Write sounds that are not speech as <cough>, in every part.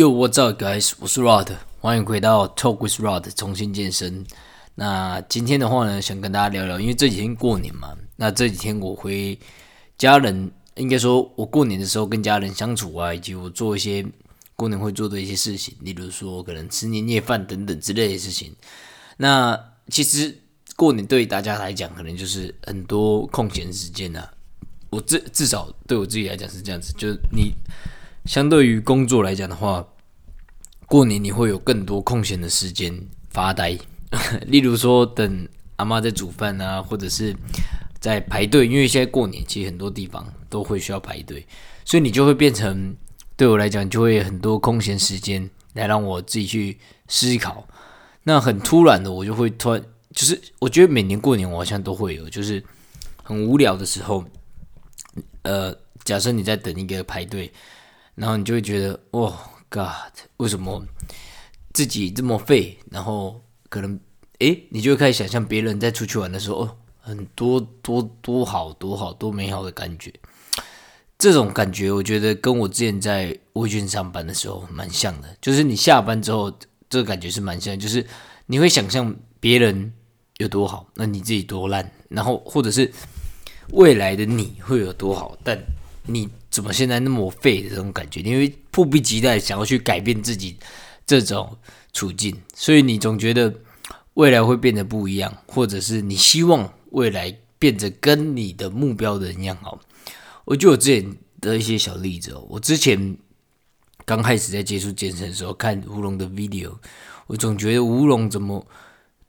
Yo, what's up, guys？我是 Rod，欢迎回到 Talk with Rod 重新健身。那今天的话呢，想跟大家聊聊，因为这几天过年嘛，那这几天我回家人，应该说我过年的时候跟家人相处啊，以及我做一些过年会做的一些事情，例如说可能吃年夜饭等等之类的事情。那其实过年对于大家来讲，可能就是很多空闲时间呐。我至至少对我自己来讲是这样子，就是你。相对于工作来讲的话，过年你会有更多空闲的时间发呆，<laughs> 例如说等阿妈在煮饭啊，或者是在排队，因为现在过年其实很多地方都会需要排队，所以你就会变成对我来讲就会很多空闲时间来让我自己去思考。那很突然的，我就会突然就是我觉得每年过年我好像都会有，就是很无聊的时候，呃，假设你在等一个排队。然后你就会觉得，哦，God，为什么自己这么废？然后可能，诶，你就会开始想象别人在出去玩的时候，哦，很多多多好多好多美好的感觉。这种感觉，我觉得跟我之前在微信上班的时候蛮像的。就是你下班之后，这个感觉是蛮像，就是你会想象别人有多好，那你自己多烂，然后或者是未来的你会有多好，但你。怎么现在那么废的这种感觉？因为迫不及待想要去改变自己这种处境，所以你总觉得未来会变得不一样，或者是你希望未来变得跟你的目标的人一样好。我就有之前的一些小例子哦，我之前刚开始在接触健身的时候，看吴龙的 video，我总觉得吴龙怎么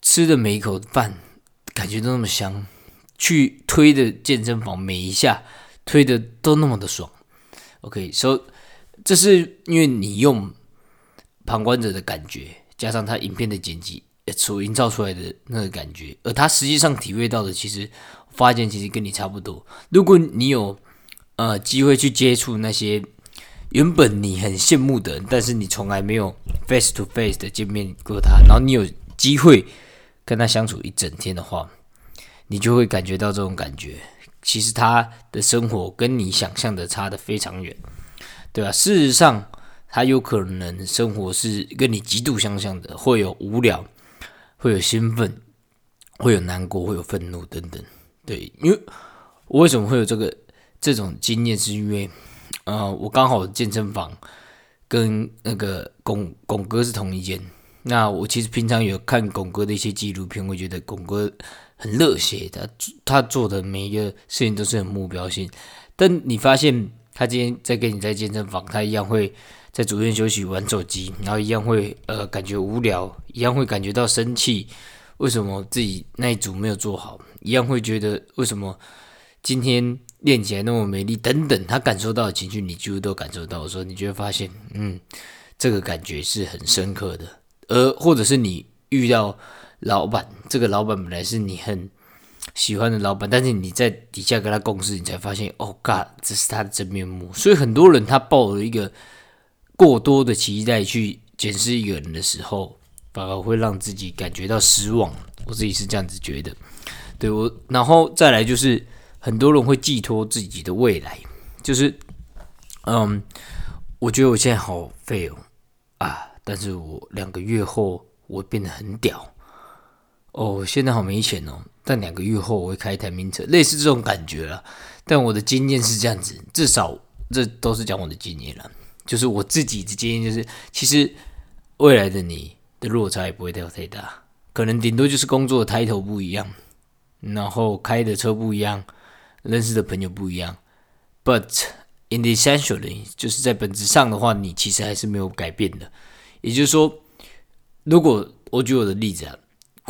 吃的每一口饭感觉都那么香，去推的健身房每一下。推的都那么的爽，OK，所以这是因为你用旁观者的感觉，加上他影片的剪辑所营造出来的那个感觉，而他实际上体会到的，其实发现其实跟你差不多。如果你有呃机会去接触那些原本你很羡慕的人，但是你从来没有 face to face 的见面过他，然后你有机会跟他相处一整天的话，你就会感觉到这种感觉。其实他的生活跟你想象的差的非常远，对吧？事实上，他有可能生活是跟你极度相像的，会有无聊，会有兴奋，会有难过，会有愤怒等等。对，因为我为什么会有这个这种经验，是因为，呃，我刚好健身房跟那个巩巩哥是同一间。那我其实平常有看巩哥的一些纪录片，我觉得巩哥。很热血的，他做的每一个事情都是很目标性。但你发现他今天在跟你在健身房，他一样会在主院休息玩手机，然后一样会呃感觉无聊，一样会感觉到生气。为什么自己那一组没有做好？一样会觉得为什么今天练起来那么美丽？等等，他感受到的情绪，你几乎都感受到的时候，你就会发现，嗯，这个感觉是很深刻的。而或者是你遇到。老板，这个老板本来是你很喜欢的老板，但是你在底下跟他共事，你才发现，哦，God，这是他的真面目。所以很多人他抱了一个过多的期待去检视一个人的时候，反而会让自己感觉到失望。我自己是这样子觉得。对我，然后再来就是很多人会寄托自己的未来，就是，嗯，我觉得我现在好废哦啊，但是我两个月后我变得很屌。哦，现在好没钱哦，但两个月后我会开一台名车，类似这种感觉了。但我的经验是这样子，至少这都是讲我的经验了。就是我自己的经验，就是其实未来的你的落差也不会太太大，可能顶多就是工作的抬头不一样，然后开的车不一样，认识的朋友不一样。But in the essentially，就是在本质上的话，你其实还是没有改变的。也就是说，如果我举我的例子啊。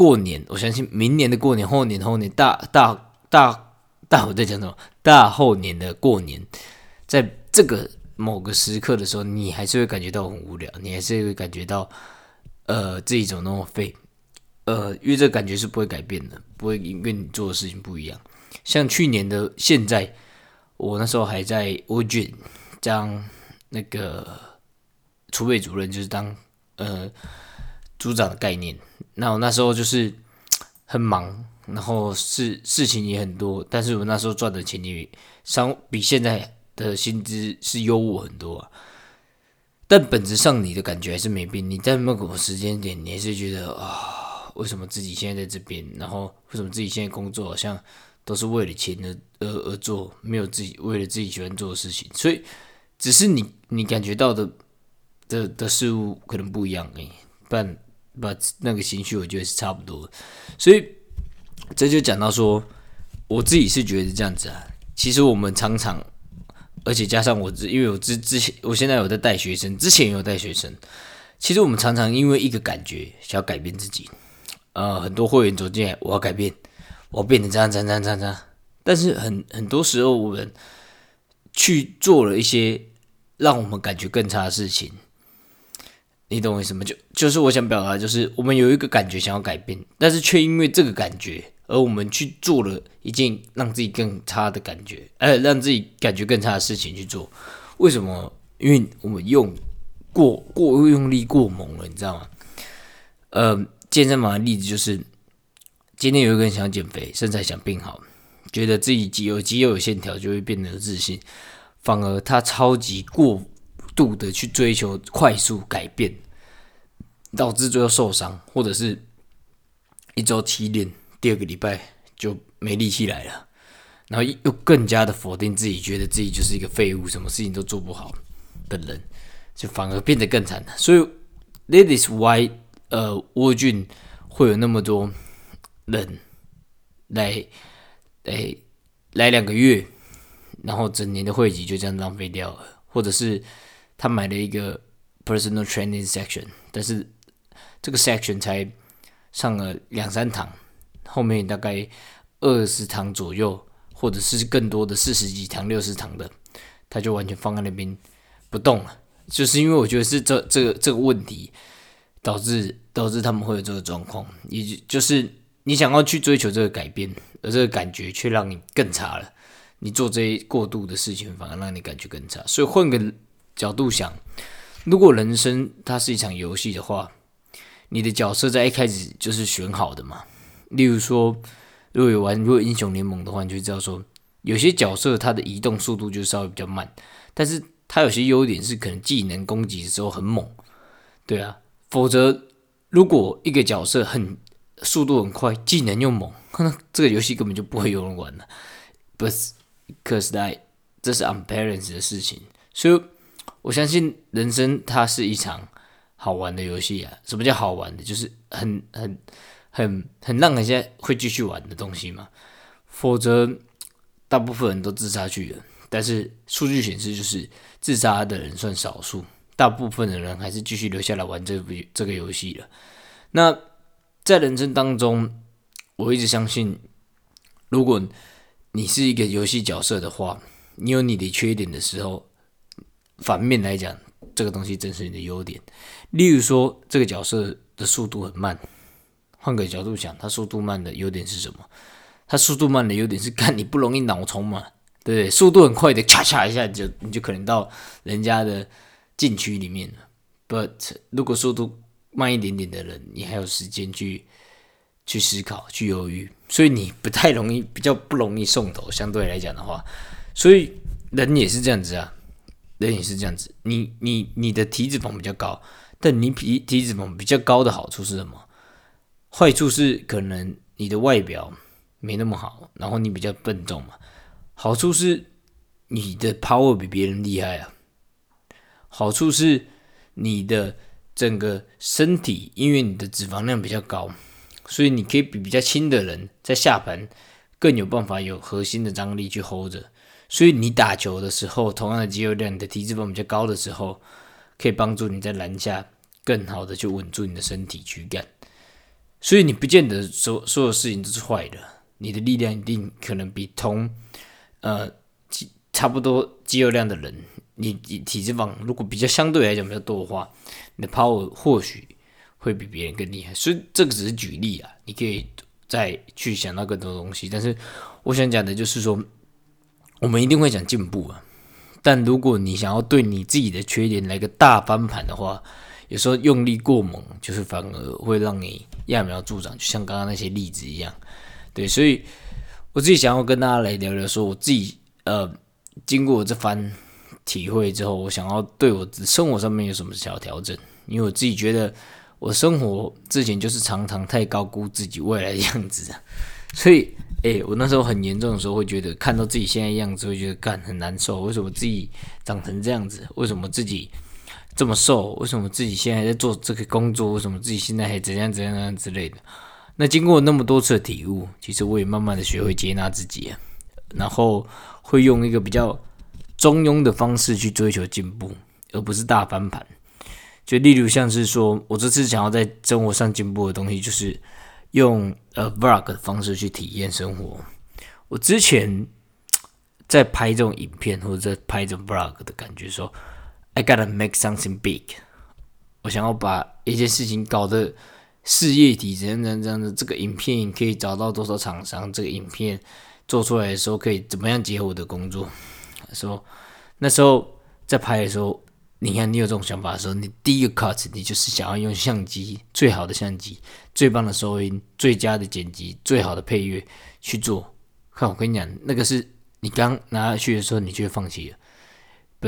过年，我相信明年的过年、后年、后年、大大大大，我在讲什么？大后年的过年，在这个某个时刻的时候，你还是会感觉到很无聊，你还是会感觉到，呃，这一种那么废，呃，因为这感觉是不会改变的，不会因为你做的事情不一样。像去年的现在，我那时候还在 o g 当那个储备主任，就是当呃组长的概念。那我那时候就是很忙，然后事事情也很多，但是我那时候赚的钱也相比现在的薪资是优渥很多啊。但本质上你的感觉还是没变。你在某个时间点，你还是觉得啊，为什么自己现在在这边？然后为什么自己现在工作好像都是为了钱而而而做，没有自己为了自己喜欢做的事情？所以，只是你你感觉到的的的事物可能不一样而已。但把那个情绪，我觉得是差不多。所以这就讲到说，我自己是觉得这样子啊。其实我们常常。而且加上我，因为我之之前，我现在有在带学生，之前有带学生。其实我们常常因为一个感觉想要改变自己，呃，很多会员走进来，我要改变，我要变成这样这样这样这样。但是很很多时候，我们去做了一些让我们感觉更差的事情。你懂我意思吗？就就是我想表达，就是我们有一个感觉想要改变，但是却因为这个感觉。而我们去做了一件让自己更差的感觉，呃，让自己感觉更差的事情去做。为什么？因为我们用过过用力过猛了，你知道吗？呃，健身房的例子就是，今天有一个人想减肥，身材想变好，觉得自己肌有肌肉有线条就会变得自信，反而他超级过度的去追求快速改变，导致最后受伤，或者是一周七练。第二个礼拜就没力气来了，然后又更加的否定自己，觉得自己就是一个废物，什么事情都做不好的人，就反而变得更惨了。所以，that is why，呃，沃俊会有那么多人来，来来两个月，然后整年的会籍就这样浪费掉了，或者是他买了一个 personal training section，但是这个 section 才上了两三堂。后面大概二十堂左右，或者是更多的四十几堂、六十堂的，他就完全放在那边不动了。就是因为我觉得是这这个这个问题导致导致他们会有这个状况，也就是你想要去追求这个改变，而这个感觉却让你更差了。你做这些过度的事情，反而让你感觉更差。所以换个角度想，如果人生它是一场游戏的话，你的角色在一开始就是选好的嘛？例如说，如果有玩过英雄联盟的话，你就知道说，有些角色它的移动速度就稍微比较慢，但是它有些优点是可能技能攻击的时候很猛，对啊。否则，如果一个角色很速度很快，技能又猛，<laughs> 那这个游戏根本就不会有人玩了。But because that 这是 unbalanced 的事情，所以我相信人生它是一场好玩的游戏啊。什么叫好玩的？就是很很。很很让人家会继续玩的东西嘛，否则大部分人都自杀去了。但是数据显示，就是自杀的人算少数，大部分的人还是继续留下来玩这部这个游戏了。那在人生当中，我一直相信，如果你是一个游戏角色的话，你有你的缺点的时候，反面来讲，这个东西正是你的优点。例如说，这个角色的速度很慢。换个角度想，他速度慢的优点是什么？他速度慢的优点是看你不容易脑冲嘛，对不对？速度很快的，咔嚓一下就你就可能到人家的禁区里面了。But 如果速度慢一点点的人，你还有时间去去思考、去犹豫，所以你不太容易，比较不容易送头。相对来讲的话，所以人也是这样子啊，人也是这样子。你你你的体脂肪比较高，但你皮体脂肪比较高的好处是什么？坏处是可能你的外表没那么好，然后你比较笨重嘛。好处是你的 power 比别人厉害啊。好处是你的整个身体，因为你的脂肪量比较高，所以你可以比比较轻的人在下盘更有办法有核心的张力去 hold 着。所以你打球的时候，同样的肌肉量，你的体脂肪比较高的时候，可以帮助你在篮下更好的去稳住你的身体躯干。所以你不见得所所有事情都是坏的，你的力量一定可能比同呃差不多肌肉量的人，你你体脂肪如果比较相对来讲比较多的话，你的 power 或许会比别人更厉害。所以这个只是举例啊，你可以再去想到更多东西。但是我想讲的就是说，我们一定会讲进步啊，但如果你想要对你自己的缺点来个大翻盘的话，有时候用力过猛，就是反而会让你揠苗助长，就像刚刚那些例子一样。对，所以我自己想要跟大家来聊聊，说我自己呃，经过这番体会之后，我想要对我生活上面有什么小调整，因为我自己觉得我生活之前就是常常太高估自己未来的样子，所以，诶，我那时候很严重的时候会觉得看到自己现在样子会觉得干很难受，为什么自己长成这样子？为什么自己这么瘦？为什么自己现在在做这个工作？为什么自己现在还怎样怎样怎样之类的？那经过那么多次的体悟，其实我也慢慢的学会接纳自己，然后会用一个比较中庸的方式去追求进步，而不是大翻盘。就例如像是说，我这次想要在生活上进步的东西，就是用呃 vlog 的方式去体验生活。我之前在拍这种影片或者在拍这种 vlog 的感觉，说 I gotta make something big，我想要把一件事情搞得。事业体怎样怎样怎样的，这个影片可以找到多少厂商？这个影片做出来的时候可以怎么样结合我的工作？说那时候在拍的时候，你看你有这种想法的时候，你第一个 cut 你就是想要用相机最好的相机、最棒的收音、最佳的剪辑、最好的配乐去做。看我跟你讲，那个是你刚拿下去的时候，你就会放弃了。不，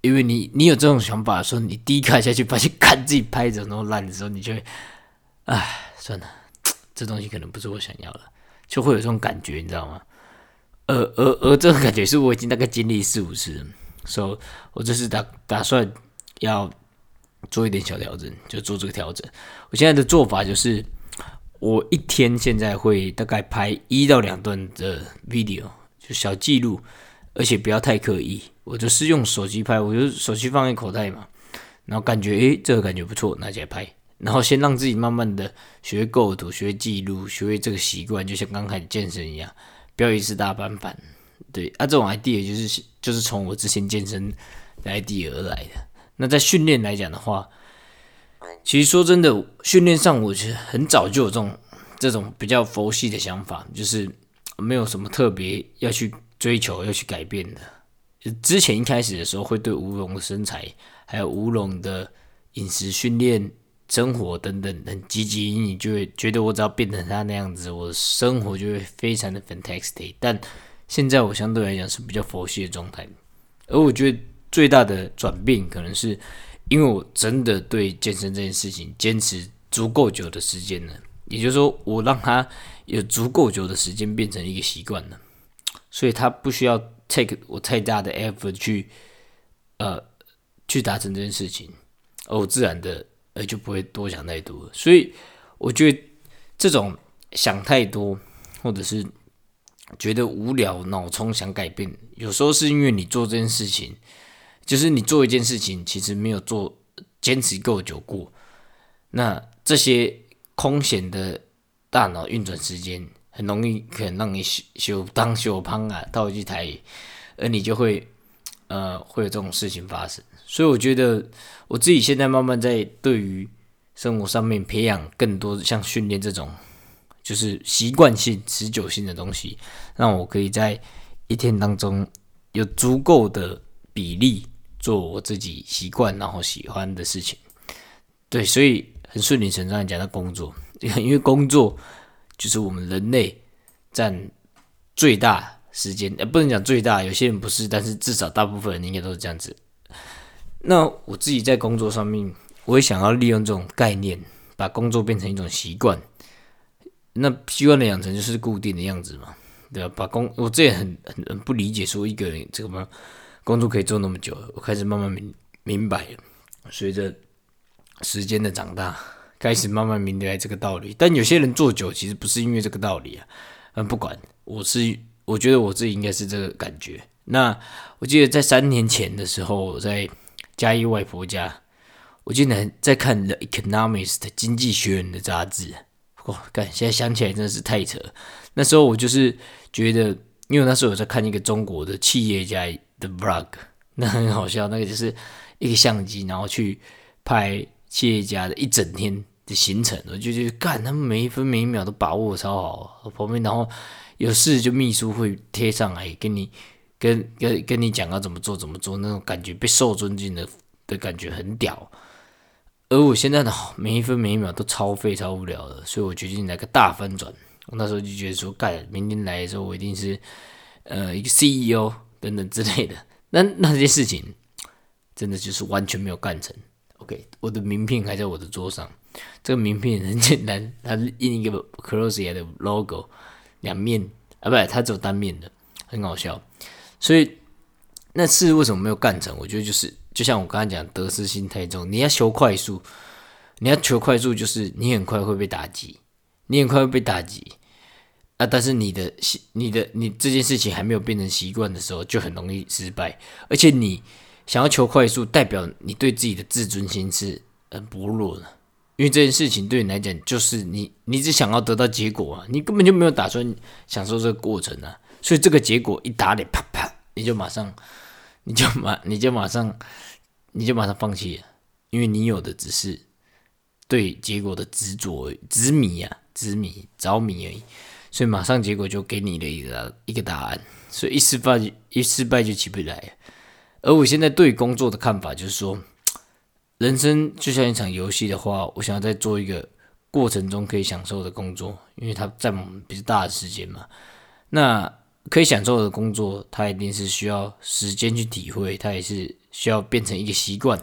因为你你有这种想法的时候，你第一看下去发现看自己拍的那么烂的时候，你就会。唉，算了，这东西可能不是我想要的，就会有这种感觉，你知道吗？而而而这种感觉是我已经大概经历四五次，以，我这是打打算要做一点小调整，就做这个调整。我现在的做法就是，我一天现在会大概拍一到两段的 video，就小记录，而且不要太刻意。我就是用手机拍，我就手机放在口袋嘛，然后感觉诶，这个感觉不错，拿起来拍。然后先让自己慢慢的学会构图、学会记录、学会这个习惯，就像刚开始健身一样，不要一次大翻盘。对啊，这种 idea 就是就是从我之前健身的 idea 而来的。那在训练来讲的话，其实说真的，训练上我觉得很早就有这种这种比较佛系的想法，就是没有什么特别要去追求、要去改变的。之前一开始的时候，会对吴龙的身材，还有吴龙的饮食训练。生活等等很积极，你就会觉得我只要变成他那样子，我生活就会非常的 fantastic。但现在我相对来讲是比较佛系的状态，而我觉得最大的转变可能是因为我真的对健身这件事情坚持足够久的时间了，也就是说我让他有足够久的时间变成一个习惯了，所以他不需要 take 我太大的 effort 去呃去达成这件事情，而我自然的。而就不会多想太多，所以我觉得这种想太多，或者是觉得无聊、脑充想改变，有时候是因为你做这件事情，就是你做一件事情，其实没有做坚持够久过，那这些空闲的大脑运转时间，很容易可能让你修修当修胖啊，套一台，而你就会呃会有这种事情发生。所以我觉得我自己现在慢慢在对于生活上面培养更多像训练这种，就是习惯性、持久性的东西，让我可以在一天当中有足够的比例做我自己习惯然后喜欢的事情。对，所以很顺理成章的讲到工作，<laughs> 因为工作就是我们人类占最大时间，呃，不能讲最大，有些人不是，但是至少大部分人应该都是这样子。那我自己在工作上面，我也想要利用这种概念，把工作变成一种习惯。那习惯的养成就是固定的样子嘛，对吧？把工，我这也很很很不理解，说一个人这个嘛，工作可以做那么久。我开始慢慢明明白，随着时间的长大，开始慢慢明白这个道理。但有些人做久，其实不是因为这个道理啊。嗯，不管，我是我觉得我自己应该是这个感觉。那我记得在三年前的时候，我在。嘉义外婆家，我竟然在看《The Economist》经济学人的杂志。哇，干！现在想起来真的是太扯。那时候我就是觉得，因为那时候我在看一个中国的企业家的 vlog，<laughs> 那很好笑。那个就是一个相机，然后去拍企业家的一整天的行程。我就觉得，干，他们每一分每一秒都把握超好。旁边，然后有事就秘书会贴上来跟你。跟跟跟你讲要怎么做怎么做，那种感觉被受尊敬的的感觉很屌。而我现在的 <laughs> 每一分每一秒都超废超无聊的，所以我决定来个大翻转。我那时候就觉得说，干，明天来的时候我一定是呃一个 CEO 等等之类的。那那件事情真的就是完全没有干成。OK，我的名片还在我的桌上，这个名片很简单，它印一个 c r o s i e r 的 logo，两面啊，不，它只有单面的，很好笑。所以那次为什么没有干成？我觉得就是就像我刚才讲，得失心太重。你要求快速，你要求快速，就是你很快会被打击，你很快会被打击啊！但是你的习，你的你这件事情还没有变成习惯的时候，就很容易失败。而且你想要求快速，代表你对自己的自尊心是很薄弱的，因为这件事情对你来讲，就是你你只想要得到结果啊，你根本就没有打算享受这个过程啊。所以这个结果一打脸，啪啪，你就马上，你就马，你就马上，你就马上放弃，因为你有的只是对结果的执着、执迷啊、执迷、着迷而已。所以马上结果就给你了一个一个答案，所以一失败一失败就起不来。而我现在对工作的看法就是说，人生就像一场游戏的话，我想要在做一个过程中可以享受的工作，因为它占我们比较大的时间嘛。那可以享受的工作，它一定是需要时间去体会，它也是需要变成一个习惯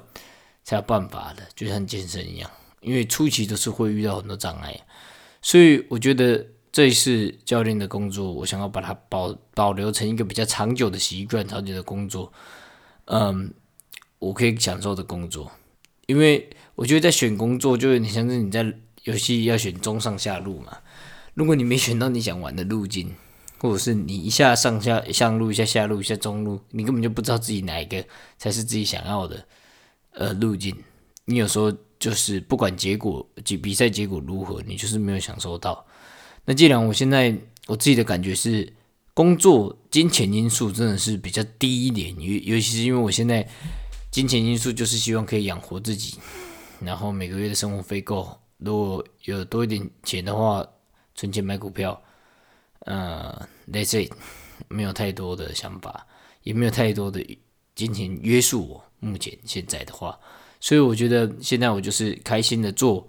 才有办法的，就像健身一样，因为初期都是会遇到很多障碍，所以我觉得这一次教练的工作，我想要把它保保留成一个比较长久的习惯，长久的工作，嗯，我可以享受的工作，因为我觉得在选工作，就有点像是你在游戏要选中上下路嘛，如果你没选到你想玩的路径。或者是你一下上下上路，一下下路，一下中路，你根本就不知道自己哪一个才是自己想要的呃路径。你有时候就是不管结果及比赛结果如何，你就是没有享受到。那既然我现在我自己的感觉是，工作金钱因素真的是比较低一点，尤尤其是因为我现在金钱因素就是希望可以养活自己，然后每个月的生活费够，如果有多一点钱的话，存钱买股票。呃，Let's say 没有太多的想法，也没有太多的金钱约束我。目前现在的话，所以我觉得现在我就是开心的做，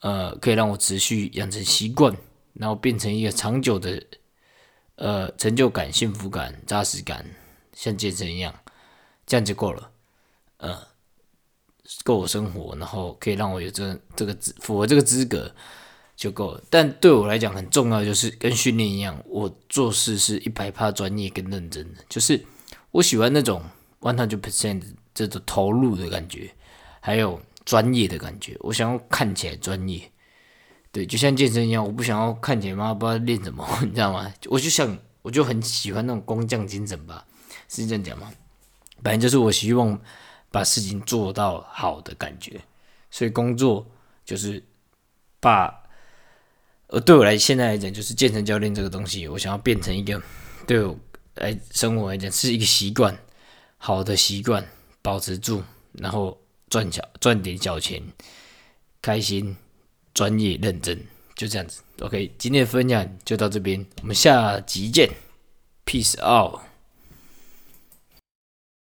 呃，可以让我持续养成习惯，然后变成一个长久的，呃，成就感、幸福感、扎实感，像健身一样，这样就够了。呃，够我生活，然后可以让我有这这个符合这个资格。就够了，但对我来讲很重要，就是跟训练一样，我做事是一百趴专业跟认真的，就是我喜欢那种 one hundred percent 这种投入的感觉，还有专业的感觉。我想要看起来专业，对，就像健身一样，我不想要看起来妈不知道练什么，你知道吗？我就想，我就很喜欢那种工匠精神吧，是这样讲吗？反正就是我希望把事情做到好的感觉，所以工作就是把。而对我来现在来讲，就是健身教练这个东西，我想要变成一个对我来生活来讲是一个习惯，好的习惯，保持住，然后赚小赚点小钱，开心，专业认真，就这样子。OK，今天的分享就到这边，我们下集见，Peace out。